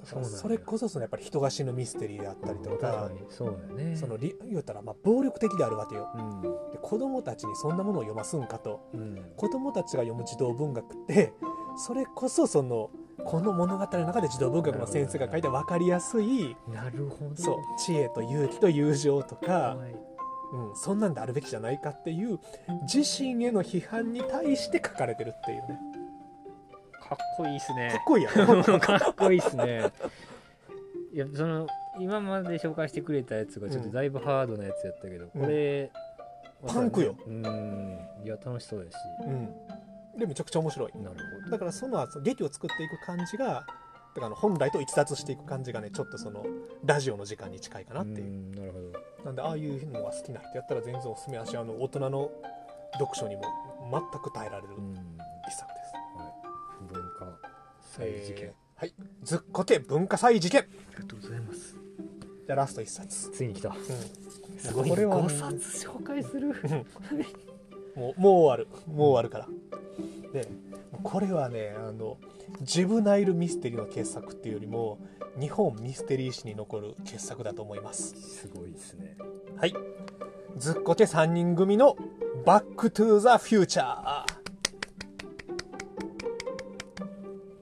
だからそれこそそのやっぱり人が死ぬミステリーであったりとかそうだよね。そのり言うたらまあ暴力的であるわけよ。うん。で子供たちにそんなものを読ますんかと。うん。子供たちが読む児童文学ってそれこそそのこの物語の中で児童文学の先生が書いた分かりやすいなるほど。そう知恵と勇気と友情とか、はい。うん、そんなんであるべきじゃないかっていう自身への批判に対して書かれてるっていうねかっこいいっすね。かっこいいやろ？かっこいいっすね。いやその今まで紹介してくれたやつがちょっとだいぶハードなやつやったけど、うん。これパンクよ。うん。いや楽しそうやし。うん。でめちゃくちゃ面白い。なるほだからその後劇を作っていく感じがだから本来と逸脱していく感じがねちょっとそのラジオの時間に近いかなっていう、んなるほど。なんでああいうのが好きな人やったら全然おすすめやしあの大人の読書にも全く耐えられるうん。一作祭事件、えーはい。ずっこけ文化祭事件。ありがとうございます。じゃあラスト一冊、ついに来た。うん、すごい。これは5冊紹介する。もうもう終わる。もう終わるから。でこれはねあのジュブナイルミステリーの傑作っていうよりも日本ミステリー史に残る傑作だと思います。すごいですね。はい。ずっこけ3人組の「バック・トゥ・ザ・フューチャー」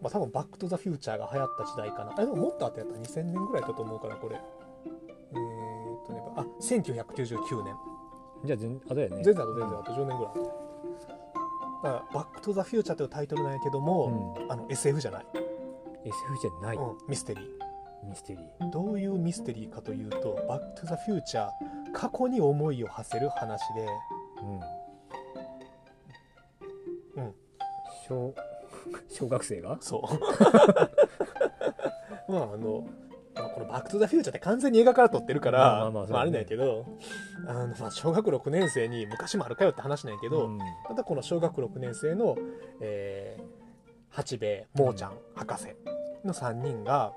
まあ多分バック・トゥ・ザ・フューチャーが流行った時代かな。あでももっと後やった。2000年ぐらいだと思うからこれ。えー、っとねあ1999年じゃあ全あとやね。全然あと全然あと10年ぐらい後。だからバック・トゥ・ザ・フューチャーというタイトルなんやけども、うん。あの SF じゃない、SF じゃない、うん、ミステリー。ミステリー。どういうミステリーかというと「バック・トゥ・ザ・フューチャー」過去に思いを馳せる話で。うん。うん小小学生が？そう。まああの、まあ、この「バック・トゥ・ザ・フューチャー」って完全に映画から撮ってるからまあまあね。まああれなんやけどあのまあ小学6年生に昔もあるかよって話なんやけど、うん。ただこの小学6年生の、えー八兵衛もーちゃん、博士の3人が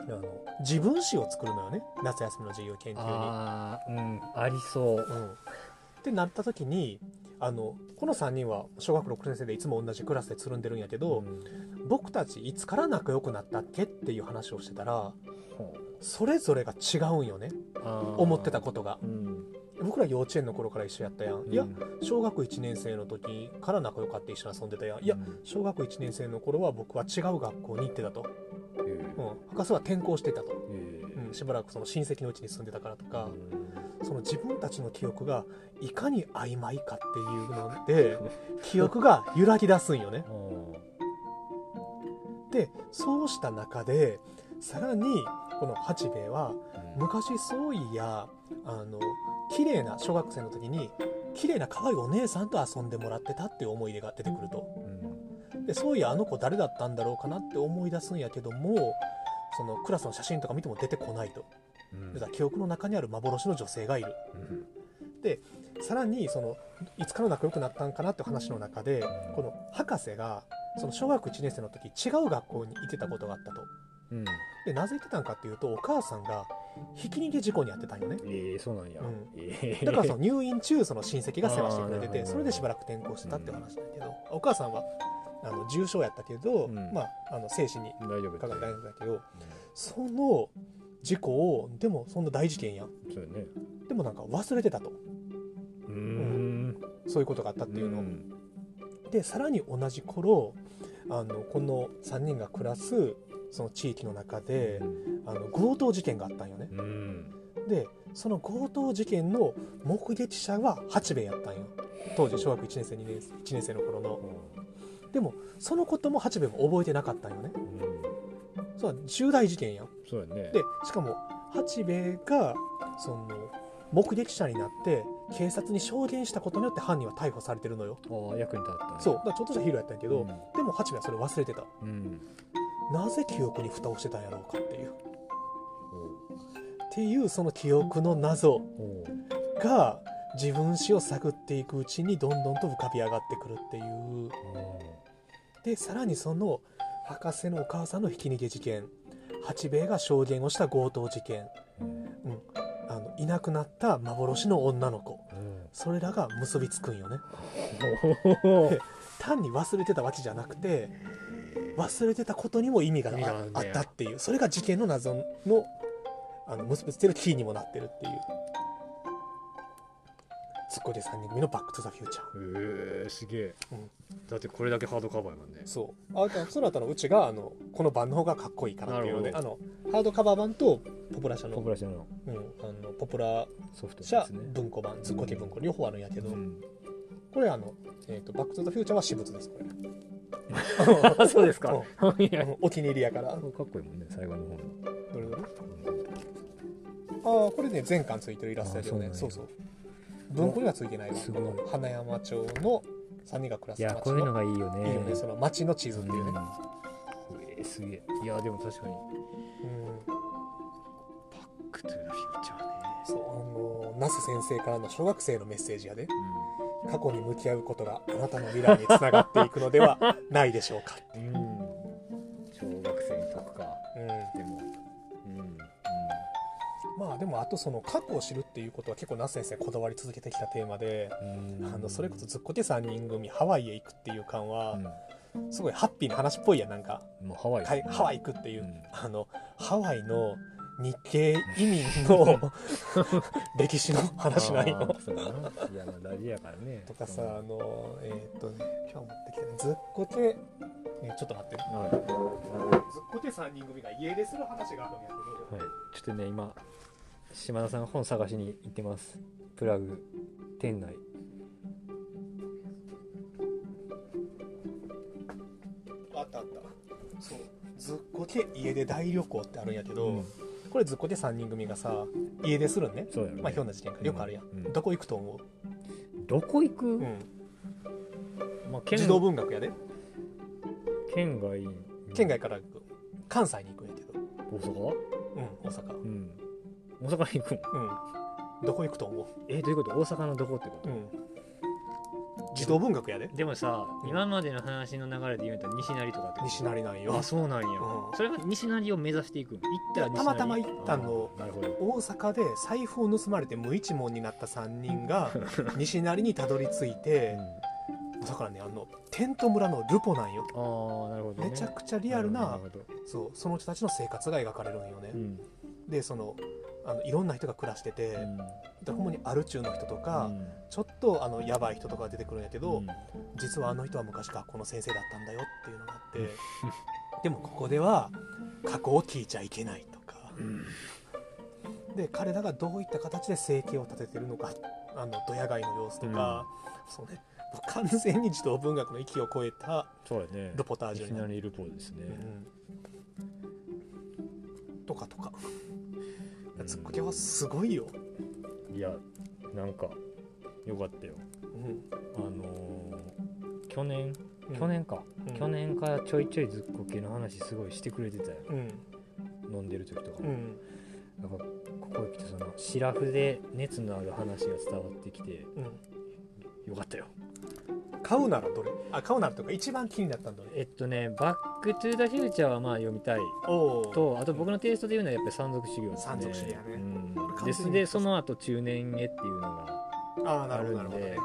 あの自分史を作るのよね。夏休みの授業研究に。ああうんありそう。うん、ってなった時にあのこの3人は小学6年生でいつも同じクラスでつるんでるんやけど、僕たちいつから仲良くなったっけっていう話をしてたらそれぞれが違うんよね。思ってたことが。うん。僕ら幼稚園の頃から一緒やったやん、いやうん小学1年生の時から仲良かって一緒に遊んでたやん。いやうん。小学1年生の頃は僕は違う学校に行ってたと、えうん、博士は転校してたと、しばらくその親戚のうちに住んでたからとか、うその自分たちの記憶がいかに曖昧かっていうので 記憶が揺らぎ出すんよね。でそうした中でさらにこの八兵衛はー昔そういやあの綺麗な小学生の時に綺麗な可愛いお姉さんと遊んでもらってたっていう思い出が出てくると。うん。でそういやあの子誰だったんだろうかなって思い出すんやけどもそのクラスの写真とか見ても出てこないと。うん。だから記憶の中にある幻の女性がいる。うん。さらにそのいつから仲良くなったんかなって話の中でこの博士がその小学1年生の時違う学校に行ってたことがあったと。うん。でなぜ行ってたんかっていうとお母さんがひき逃げ事故に遭ってたんよね。ええそうなんや。うん。ええだからその入院中その親戚が世話してくれててそれでしばらく転校してたって話だけどお母さんはあの重症やったけど、うん。まあ、あの生死にかかって大丈夫だけどうその事故をでもそんな大事件やん。ね。でもなんか忘れてたと。うーん。そういうことがあったっていうの。でさらに同じ頃あのこの3人が暮らすその地域の中であの強盗事件があったんよね。うん。でその強盗事件の目撃者は八兵衛やったんよ。当時小学1年生2年 ,1 年生の頃のでもそのことも八兵衛も覚えてなかったんよね。うん。そう重大事件やん。そうやね。でしかも八兵衛がその目撃者になって警察に証言したことによって犯人は逮捕されてるのよ。ああ役に立ったね。そう。だからちょっとしたヒーローやったんやけど、うん。でも八兵衛はそれ忘れてた。うん。なぜ記憶に蓋をしてたんやろうかっていう。っていうその記憶の謎が自分史を探っていくうちにどんどんと浮かび上がってくるっていうでさらにその博士のお母さんのひき逃げ事件。八兵衛が証言をした強盗事件。うん。あのいなくなった幻の女の子。うん。それらが結びつくんよね。単に忘れてたわけじゃなくて忘れてたことにも意味があったっていう。それが事件の謎のあの結びつけるキーにもなってるっていうツッコミ3人組の「バック・トゥ・ザ・フューチャー。えー、すげえ、うん。だってこれだけハードカバーやもんね」そう。あその後のうちがあのこの版の方がかっこいいからっていうのでなあのハードカバー版とポプラ社のポプラ社の。うん、あのポプラソフト社文庫版ズッコケ文庫両方あるんやけど、うん。これあの、えーと「バック・トゥ・ザ・フューチャー」は私物ですこれ。あ そうですか。うん。お気に入りやから。かっこいいもんね最後の方の。どれどれ？ああこれね全巻ついてるイラストやけどね。そうそう文庫にはついてないわ。すご花山町の3人が暮らいやす町こういうののがいいよね。いいよね。その町の地図っていうね、ん。えー、すげえ。いやでも確かに。うん。バックトゥザフューチャーね。そうあの那須先生からの小学生のメッセージやで。過去に向き合うことがあなたの未来につながっていくのではないでしょうか、うん、あでもあとその過去を知るっていうことは結構那須先生こだわり続けてきたテーマで、うん。あのそれこそずっこけ3人組ハワイへ行くっていう感はうすごいハッピーな話っぽいやんなんか、ん、もうハワイかいハワイ行くっていう、うん。あのハワイの日系移民の 歴史の話ないのいやまあ大事やからね。とかさあのえーっとね今日持ってきたねずっこけ、えちょっと待って。はい、ずっこけ3人組が家出する話があるんやけど、はい、ちょっとね今島田さんが本探しに行ってます。プラグ。店内。あったあった。そう。ずっこけ家出大旅行ってあるんやけど、うん。これずっこけ3人組がさ家出するんね。そうやろ、ね。まあひょんな事件か。らよくあるやん、うん。どこ行くと思どこ行く、う、うん、まあ、県児童文学やで。県外。県外から関西に行くんやけど。大阪？うん大阪。うん大阪に行くん。うん。どこ行くと思えどういうこと？大阪のどこってこう、うん、児童文学やで。とでもさ、うん。今までの話の流れで言うと西成とかって西成なんよ。あそうなんや、うん。それが西成を目指していくん行ったら西成。たまたま行ったの。あーなるほど。大阪で財布を盗まれて無一文になった3人が 西成にたどり着いてだからねあのテント村のルポなんよ。ああなるほど、ね、めちゃくちゃリアルなるほど。そうその人たちの生活が描かれるんよね、うん。でそのあのいろんな人が暮らしてて、うん。でほんまにアル中の人とか、うん。ちょっとあのやばい人とかが出てくるんやけど、うん。実はあの人は昔学校の先生だったんだよっていうのがあって でもここでは過去を聞いちゃいけないとか。で彼らがどういった形で生計を立ててるのかあのドヤ街の様子とか、そうね。完全に児童文学の域を超えたルポタージュになる、ルポですね、うん。とかとかツッコケはすごいよ、いやなんかよかったよ。うん。あのー去年うん。去年か、うん。去年からちょいちょいずっこけの話すごいしてくれてたよ。うん。飲んでる時とかも、うん。なんかここへ来てそのシラフで熱のある話が伝わってきてうん。よかったよ買うならどれ？あ買うならとか一番気になったんだねえっとね「バック・トゥ・ザ・フューチャー」はまあ読みたい。とあと僕のテイストで言うのはやっぱり山賊修行山賊修行やね。うん。ですでその後中年へっていうのがああなるほどなあるんで。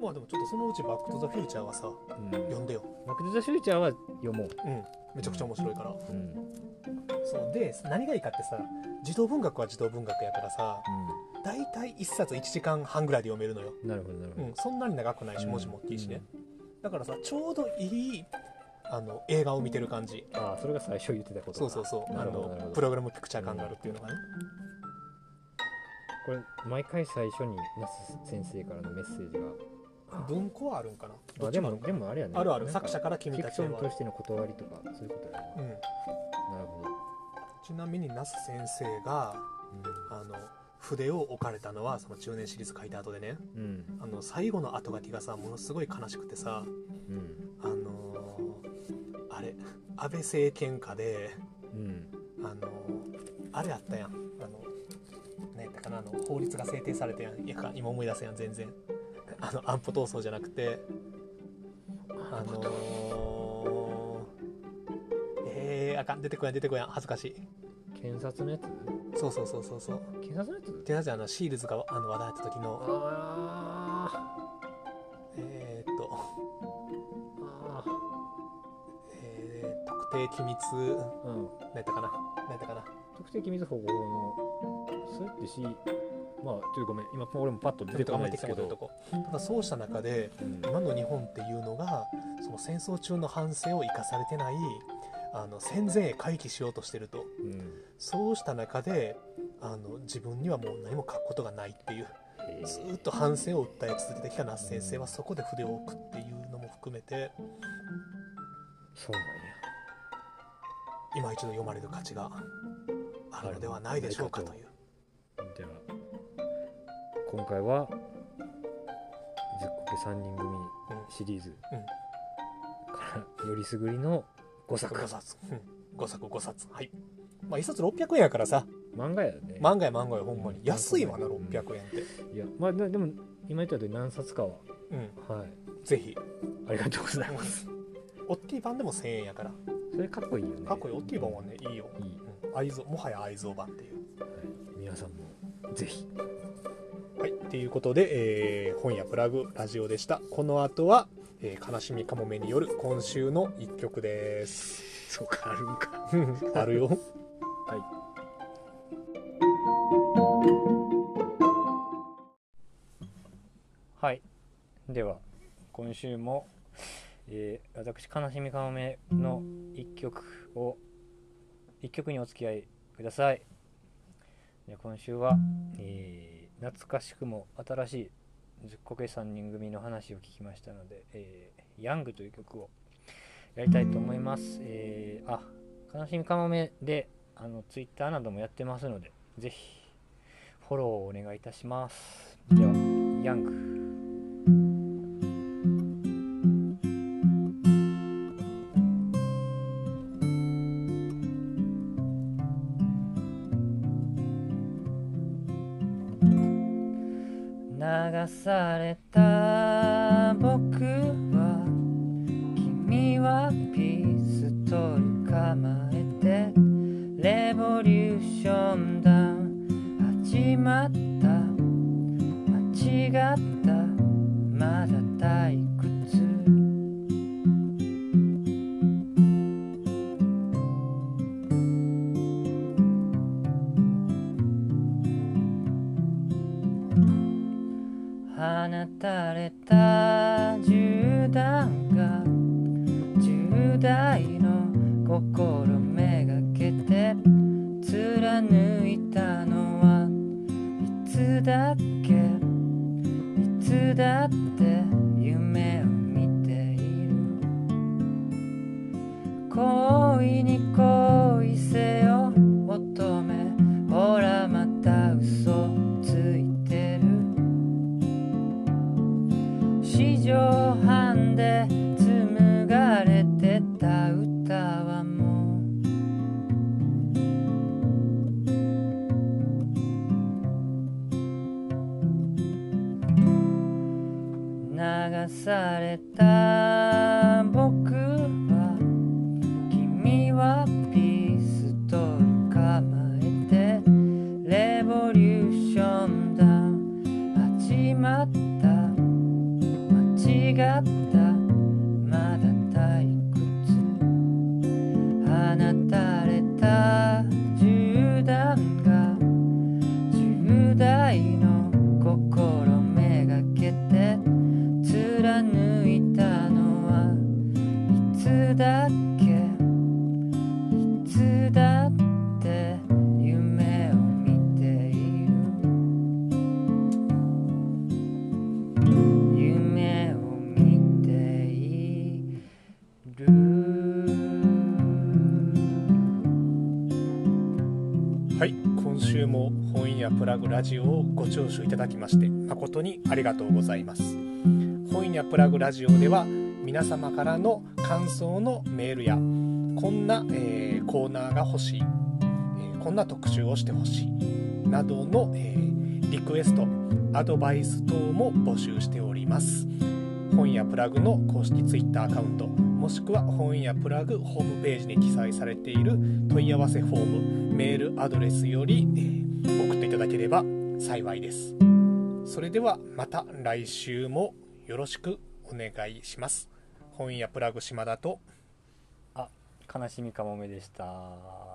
まあでもちょっとそのうち「バック・トゥ・ザ・フューチャー」はさうん。読んでよ。バック・トゥ・ザ・フューチャーは読もう、うん。めちゃくちゃ面白いから。うん。そう。で何がいいかってさ児童文学は児童文学やからさ大体1冊1時間半ぐらいで読めるのよ、うん、なるほどなるほど、うん、そんなに長くないしうん。文字も大きいしね、だからさちょうどいいあの映画を見てる感じ。ああそれが最初言ってたことそうそうそう。あなるほどなるほど。のプログラムピクチャー感があるっていうのがね、これ毎回最初に那須先生からのメッセージ文庫はあるんかな？どがあでもでもあれやね。あるある。作者から君フィクションとしての断りとかそういうことやね。うん、なるほちなみに那須先生がどあの筆を置かれたのはその中年シリーズ書いた後でね。うん。あの最後の後書きがさものすごい悲しくてさうん。あのーあれ安倍政権下でうん。あのーあれあったやん。あの何やったかなあの法律が制定されてやん。いやか今思い出せやん全然。あの安保闘争じゃなくて。あのー、えー、あかん。出てこやん出てこやん。恥ずかしい検察のやつ？そうそうそうそうそう。検察のやつ？ってやつあのシールズがあの話題あった時の。あえー、っと、ーあえー、特定機密。ーうん。何やったかな？何やったかな？特定機密保護法のそれってしまあちょっとごめん。今俺もパッと出てこないですけど。ただそうした中でうん。今の日本っていうのがその戦争中の反省を生かされてないあの戦前へ回帰しようとしてると。うん。そうした中であの自分にはもう何も書くことがないっていうえ。ーずーっと反省を訴え続けてきた那須先生はそこで筆を置くっていうのも含めてそうなんや。今一度読まれる価値があるのではないでしょうかという。じゃあ今回は「ずっこけ3人組」シリーズからよりすぐりの5作。5冊、うん、5作5冊。はい。まあ1冊600円やからさ。漫画やね。漫画や漫画やほんまに。うん。安いわなうん600円って。いやまあででも今言ったように何冊かは。うん。はい。ぜひ。ありがとうございます。オッティ版でも1000円やから。それかっこいいよね。かっこいい。オッティ版はねいいよ、いい、うん、愛蔵もはや愛蔵版っていう。はい、皆さんもぜひ。はい。っていうことで、えー本屋プラグラジオでした。この後は、えー悲しみかもめによる今週の一曲です。そうかあるんか。あるよ。はい。では今週も、えー私悲しみかもめの一曲を一曲にお付き合いください。で今週は、えー懐かしくも新しいずっこけ3人組の話を聞きましたので、えーヤングという曲をやりたいと思います、えーあ悲しみかもめであのツイッターなどもやってますのでぜひフォローをお願いいたします。ではヤング。流された。聴取いただきまして誠にありがとうございます。本屋プラグラジオでは皆様からの感想のメールやこんな、えーコーナーが欲しい、えーこんな特集をしてほしいなどの、えーリクエストアドバイス等も募集しております。本屋プラグの公式 Twitter アカウントもしくは本屋プラグホームページに記載されている問い合わせフォームメールアドレスより、え送っていただければ幸いです。それではまた来週もよろしくお願いします。本屋プラグ島田と。あ悲しみかもめでした。